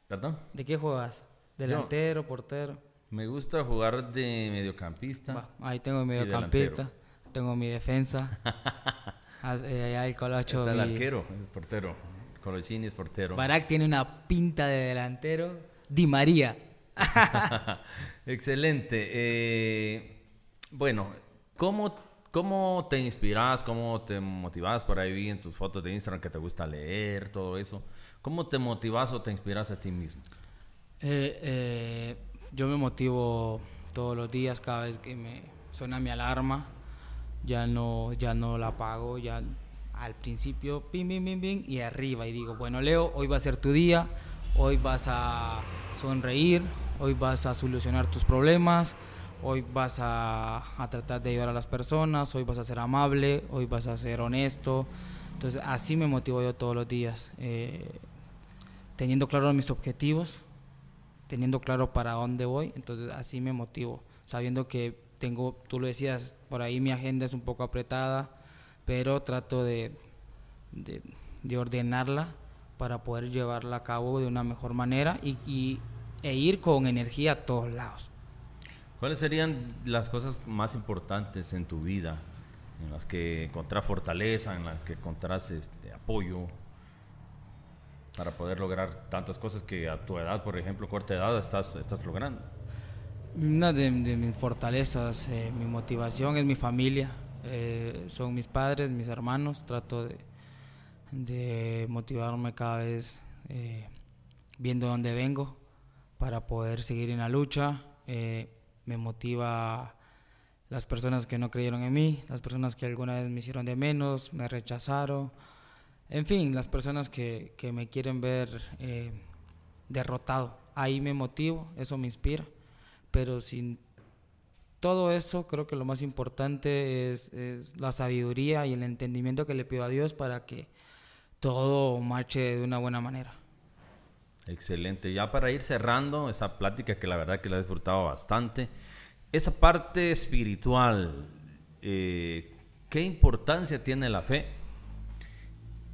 ¿Perdón? ¿De qué juegas? ¿Delantero, portero? Me gusta jugar de mediocampista. Ahí tengo mi mediocampista, tengo mi defensa. Ah, eh, allá el colocho. Está el mi- arquero, es portero. Colochini es portero. Barak tiene una pinta de delantero. Di María. Excelente. Eh, bueno, ¿cómo, ¿cómo te inspiras? ¿Cómo te motivas? Por ahí vi en tus fotos de Instagram que te gusta leer, todo eso. ¿Cómo te motivas o te inspiras a ti mismo? Eh, eh, yo me motivo todos los días cada vez que me suena mi alarma. Ya no, ya no la apago, ya al principio, pim, pim, pim, pim, y arriba. Y digo, bueno, Leo, hoy va a ser tu día, hoy vas a sonreír, hoy vas a solucionar tus problemas, hoy vas a, a tratar de ayudar a las personas, hoy vas a ser amable, hoy vas a ser honesto. Entonces, así me motivo yo todos los días, eh, teniendo claros mis objetivos, teniendo claro para dónde voy, entonces así me motivo, sabiendo que tengo, tú lo decías, por ahí mi agenda es un poco apretada, pero trato de, de, de ordenarla para poder llevarla a cabo de una mejor manera y, y- e ir con energía a todos lados. ¿Cuáles serían las cosas más importantes en tu vida? En las que encontrás fortaleza, en las que encontrás este, apoyo para poder lograr tantas cosas que a tu edad, por ejemplo, corta edad, estás, estás logrando. Una de, de mis fortalezas, eh, mi motivación es mi familia, eh, son mis padres, mis hermanos, trato de, de motivarme cada vez eh, viendo dónde vengo para poder seguir en la lucha. Eh, me motiva las personas que no creyeron en mí, las personas que alguna vez me hicieron de menos, me rechazaron, en fin, las personas que, que me quieren ver eh, derrotado. Ahí me motivo, eso me inspira pero sin todo eso, creo que lo más importante es, es la sabiduría y el entendimiento que le pido a Dios para que todo marche de una buena manera. Excelente. Ya para ir cerrando esa plática que la verdad que la he disfrutado bastante, esa parte espiritual, eh, ¿qué importancia tiene la fe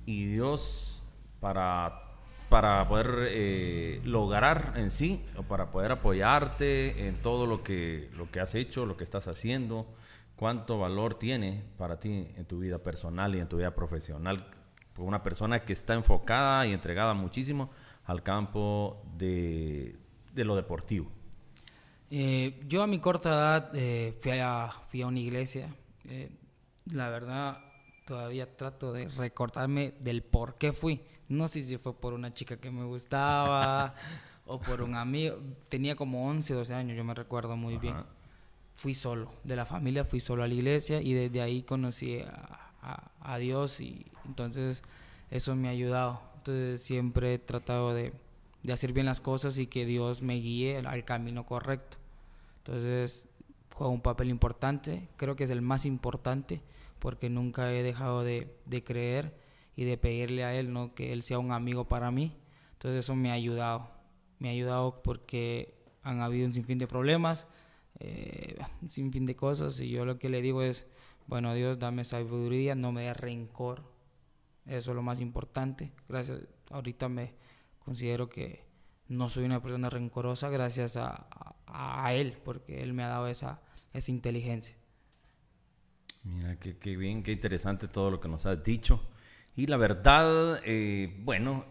y Dios para, para poder eh, lograr en sí o para poder apoyarte en todo lo que, lo que has hecho, lo que estás haciendo? ¿Cuánto valor tiene para ti en tu vida personal y en tu vida profesional? Una persona que está enfocada y entregada muchísimo al campo de, de lo deportivo. Eh, yo a mi corta edad eh, fui, a, fui a una iglesia. La verdad, todavía trato de recordarme del por qué fui. No sé si fue por una chica que me gustaba o por un amigo. Tenía como 11, 12 años, yo me recuerdo muy bien. Fui solo, de la familia fui solo a la iglesia y desde ahí conocí a, a Dios y entonces eso me ha ayudado. Entonces siempre he tratado de, de hacer bien las cosas y que Dios me guíe al camino correcto. Entonces, juega un papel importante, creo que es el más importante, porque nunca he dejado de, de creer y de pedirle a Él ¿no? que Él sea un amigo para mí. Entonces eso me ha ayudado, me ha ayudado porque han habido un sinfín de problemas, eh, un sinfín de cosas, y yo lo que le digo es, bueno Dios, dame sabiduría, no me dé rencor, eso es lo más importante. Gracias, ahorita me considero que no soy una persona rencorosa gracias a, a, Él, porque Él me ha dado esa, esa inteligencia. Mira, qué, qué, bien, qué interesante todo lo que nos has dicho. Y la verdad, eh, bueno,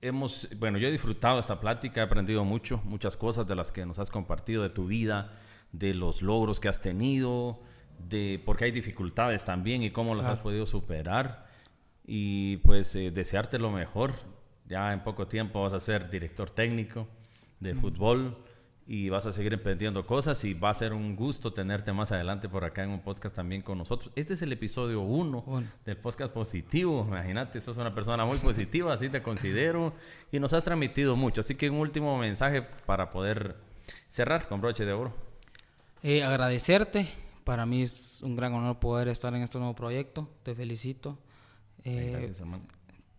hemos, bueno, yo he disfrutado esta plática, he aprendido mucho, muchas cosas de las que nos has compartido de tu vida, de los logros que has tenido, de porque hay dificultades también y cómo las has podido superar. Y pues eh, desearte lo mejor ya en poco tiempo vas a ser director técnico de fútbol y vas a seguir emprendiendo cosas y va a ser un gusto tenerte más adelante por acá en un podcast también con nosotros. Este es el episodio uno del podcast positivo. Imagínate, sos una persona muy positiva, así te considero y nos has transmitido mucho. Así que un último mensaje para poder cerrar con broche de oro. Eh, agradecerte. Para mí es un gran honor poder estar en este nuevo proyecto. Te felicito. Eh, Gracias, hermano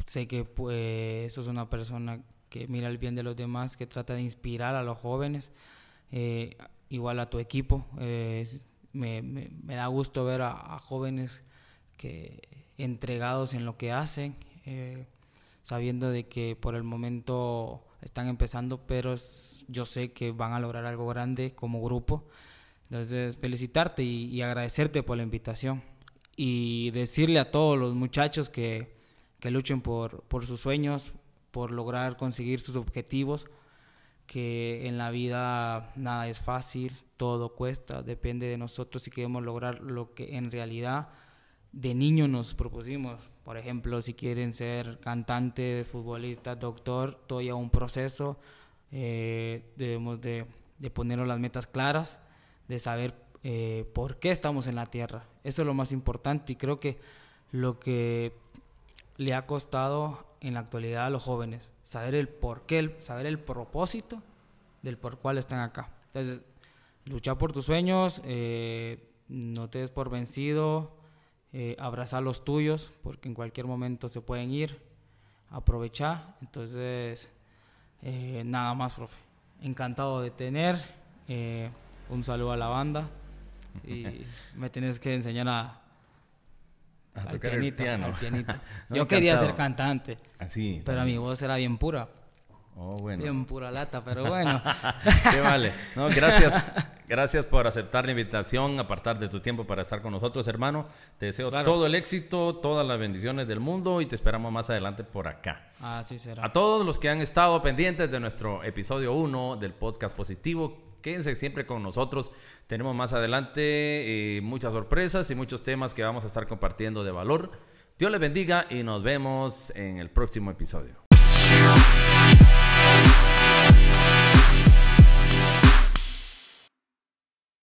sé que pues sos una persona que mira el bien de los demás, que trata de inspirar a los jóvenes, eh, igual a tu equipo. Eh, me, da gusto ver a, jóvenes que entregados en lo que hacen, eh, sabiendo de que por el momento están empezando, pero yo sé que van a lograr algo grande como grupo. Entonces, felicitarte y, y agradecerte por la invitación y decirle a todos los muchachos que que luchen por, por sus sueños, por lograr conseguir sus objetivos, que en la vida nada es fácil, todo cuesta, depende de nosotros si queremos lograr lo que en realidad de niño nos propusimos. Por ejemplo, si quieren ser cantante, futbolista, doctor, todo ya un proceso. Eh, debemos de, de, ponernos las metas claras, de saber eh, por qué estamos en la tierra. Eso es lo más importante y creo que lo que le ha costado en la actualidad a los jóvenes saber el por qué, saber el propósito del por cual están acá. Entonces, luchar por tus sueños, eh, no te des por vencido, eh, abrazar los tuyos, porque en cualquier momento se pueden ir, aprovechar. Entonces, eh, nada más, profe. Encantado de tener. un saludo a la banda. Y me tienes que enseñar a, al pianito, Yo quería ser cantante. Así. Pero mi voz era bien pura. Oh, bueno. Bien pura lata, pero bueno. Qué vale. No, gracias. Gracias por aceptar la invitación, apartar de tu tiempo para estar con nosotros, hermano. Te deseo todo el éxito, todas las bendiciones del mundo y te esperamos más adelante por acá. Así será. A todos los que han estado pendientes de nuestro episodio 1 del podcast positivo, Quédense siempre con nosotros. Tenemos más adelante eh, muchas sorpresas y muchos temas que vamos a estar compartiendo de valor. Dios les bendiga y nos vemos en el próximo episodio.